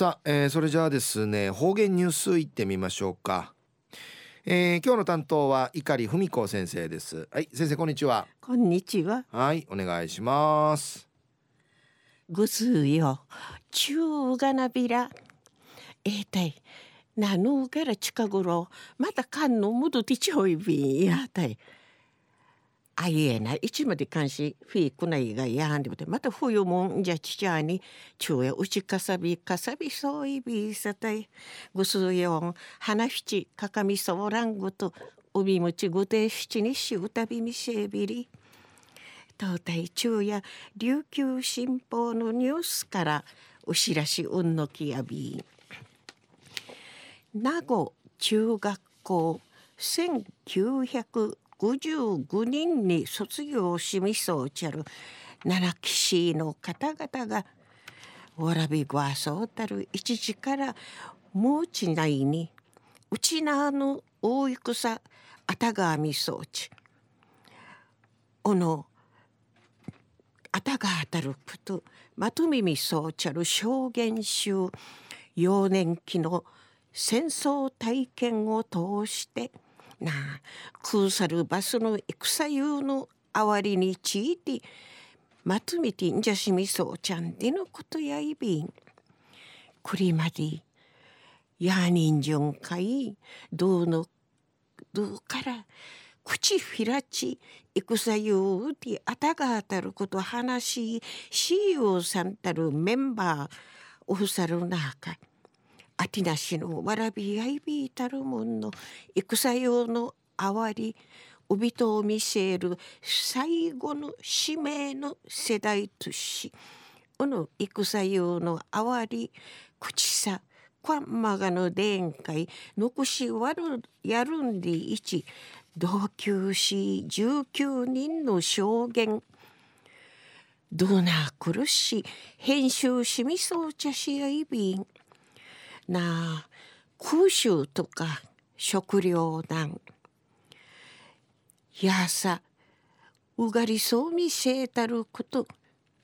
さあ、えー、それじゃあですね方言ニュースいってみましょうか、えー、今日の担当は碇文子先生です。はい先生こんにちは。こんにちは。はいお願いします。ぐすよ。中がなびら。えー、たい。なぬから近頃またかんのむどてちょいびんやたいあいえな一まで監視フィークないがやんでもてまた冬もんじゃちちゃに昼夜うちかさびかさびそういびさたい。ぐすよん花ふちかかみそうらんごと海むちぐてしちにしうたびみせびり。東大昼夜琉球新報のニュースからお知らしうんのきやび。名護中学校1900 55人に卒業しみそうちゃる七騎士の方々がわらびごわそうたる一時からもうちないにうちなの大戦あたがみそうちおのあたが当たることまとみみそうちゃる証言集幼年期の戦争体験を通して「な。あ空さるバスの戦湯のあわりについてまとめてんじゃしみそうちゃんでのことやいびん。これまでやにんじゅんかいどうのどうから口ひらち戦湯であたが当たること話ししようさんたるメンバーおふさるなあかあてなしのわらびやいびいたるもんの戦用のあわりおびとを見せる最後の使命の世代としこの戦用のあわり口さこんまがの殿会残しわるやるんでいち同級し19人の証言。どな苦し編集しみそうちゃしやいびん。な空襲とか食糧難。やさうがりそうみせたること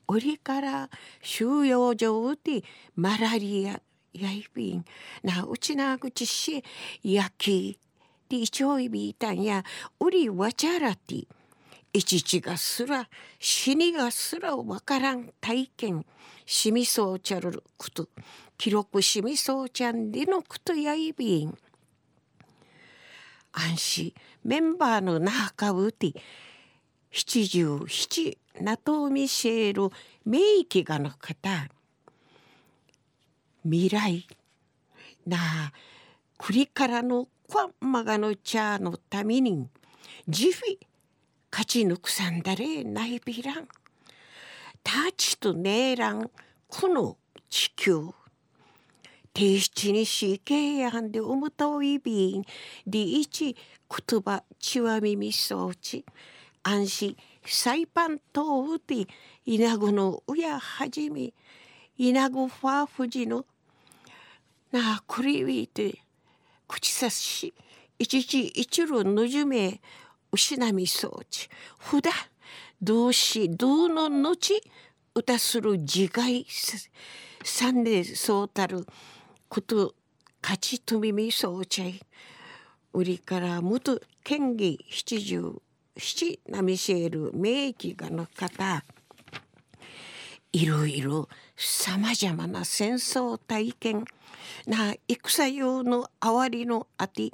おりから収容所でマラリアやいびん。なうちなぐちしやきでいちょいびいたんや。うりわちゃらて。いちちがすら死にがすらわからん体験しみそうちゃること。記録しみそうちゃんでのことやいびん。安心メンバーの中うて。七十七ナトミシェル名義がの方未来。なあ栗からのこんまがの茶のためにジフィ勝ち抜くさんだれないびらんたちとねえらんこの地球。提出にしけやんでおむといびん。りいち言葉ちわみみそうち安心サイパンとうて稲子の親はじめ。稲子ファーフジの。なあくりびいて口さし一時一路のじめ。失みそうち。ふだ動詞動の後歌する自害三でそうたること勝ちとみみそうちゃい。売りから元県議七十七ナミシェル名義がの方いろいろさまざまな戦争体験。な戦用のあわりのあて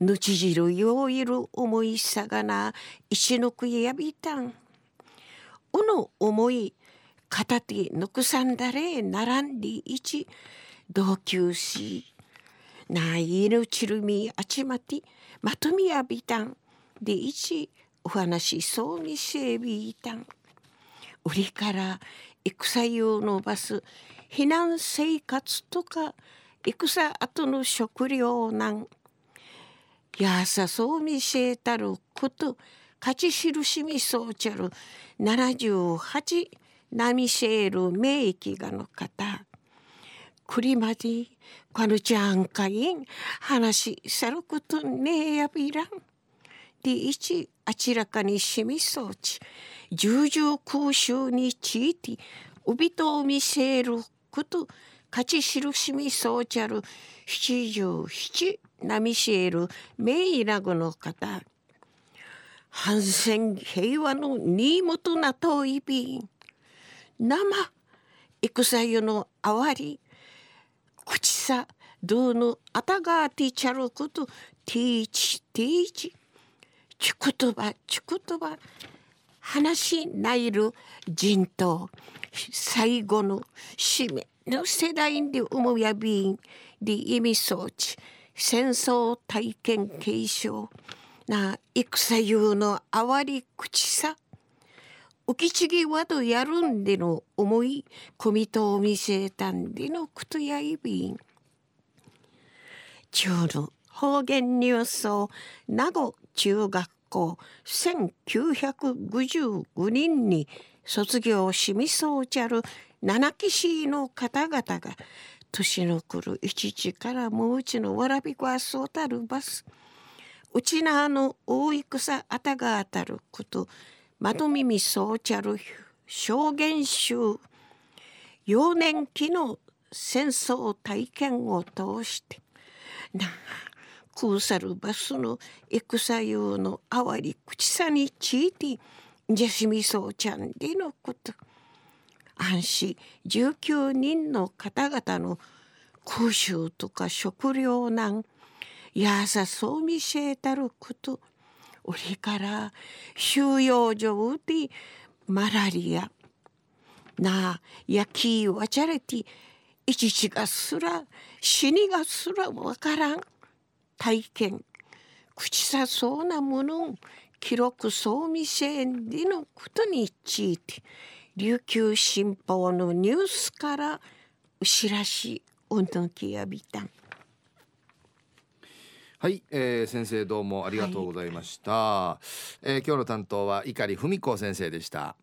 ぬちじるよういる思いさがな石のくやびたん。おの思い片手ぬくさんだれ並んでいち同級しないぬちるみあちまてまとみやびたん。でいちお話そうにせびいたん。売りから戦用のバス避難生活とか戦後の食料難。やさそうみせたること。勝ち印みそうちゃる。78ナミシェール名義がの方。クリマディカヌちゃんかいん。話さることねえやびらん。で一。あちらかにしみそうち。重々空襲について。おびとを見せること。勝ち印みそうちゃる七十七波しえる名医ラグの方。反戦平和の新本なといびん。生戦湯のあわり。口さどのあたがティチャルことティーチティーチちくとばちくとば。話ないる人と最後の使命の世代で思うやびんで意味装置戦争体験継承な戦ゆうのあわり口さ浮きちぎわとやるんでの思い込みとを見せたんでのことやいびん。中の方言ニュースを名護中学校1955人に卒業しみそうちゃる七騎士の方々が年の来る一時からもううちのわらびこはそうたるバス。うちなあの大戦あたが当たることまと耳そうちゃる証言集。幼年期の戦争体験を通して。空さるバスの戦用のあわり口さにちいてじゃしみそうちゃんでのこと。安心。19人の方々の空襲とか食糧難。やさそう見せたること。俺から収容所でマラリア。なあ焼きわちゃれて。一時がすら死にがすらわからん。体験。口さそうなもの記録そう見せんでのことについて琉球新報のニュースから知らしお抜きやびた。んはい、えー、先生どうもありがとうございました、はい、えー、今日の担当は碇文子先生でした。